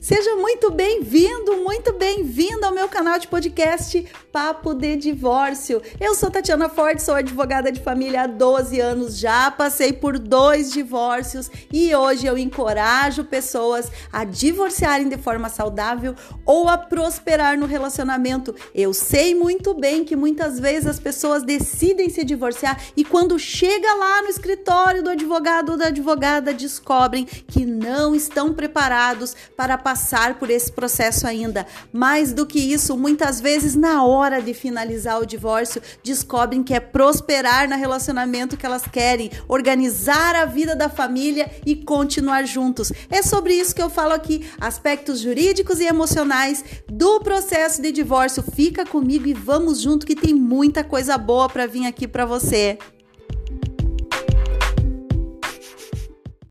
Seja muito bem-vindo, muito bem-vinda ao meu canal de podcast Papo de Divórcio. Eu sou Tatiana Ford, sou advogada de família há 12 anos, já passei por dois divórcios e hoje eu encorajo pessoas a divorciarem de forma saudável ou a prosperar no relacionamento. Eu sei muito bem que muitas vezes as pessoas decidem se divorciar e quando chega lá no escritório do advogado ou da advogada descobrem que não estão preparados para passar por esse processo ainda. Mais do que isso, muitas vezes na hora de finalizar o divórcio, descobrem que é prosperar no relacionamento que elas querem, organizar a vida da família e continuar juntos. É sobre isso que eu falo aqui, aspectos jurídicos e emocionais do processo de divórcio. Fica comigo e vamos junto que tem muita coisa boa para vir aqui para você.